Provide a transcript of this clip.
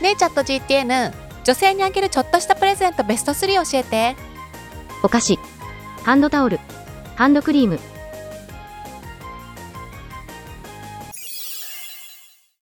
ねえチャット GTN 女性にあげるちょっとしたプレゼントベスト3教えて。お菓子、ハンドタオル、ハンドクリーム、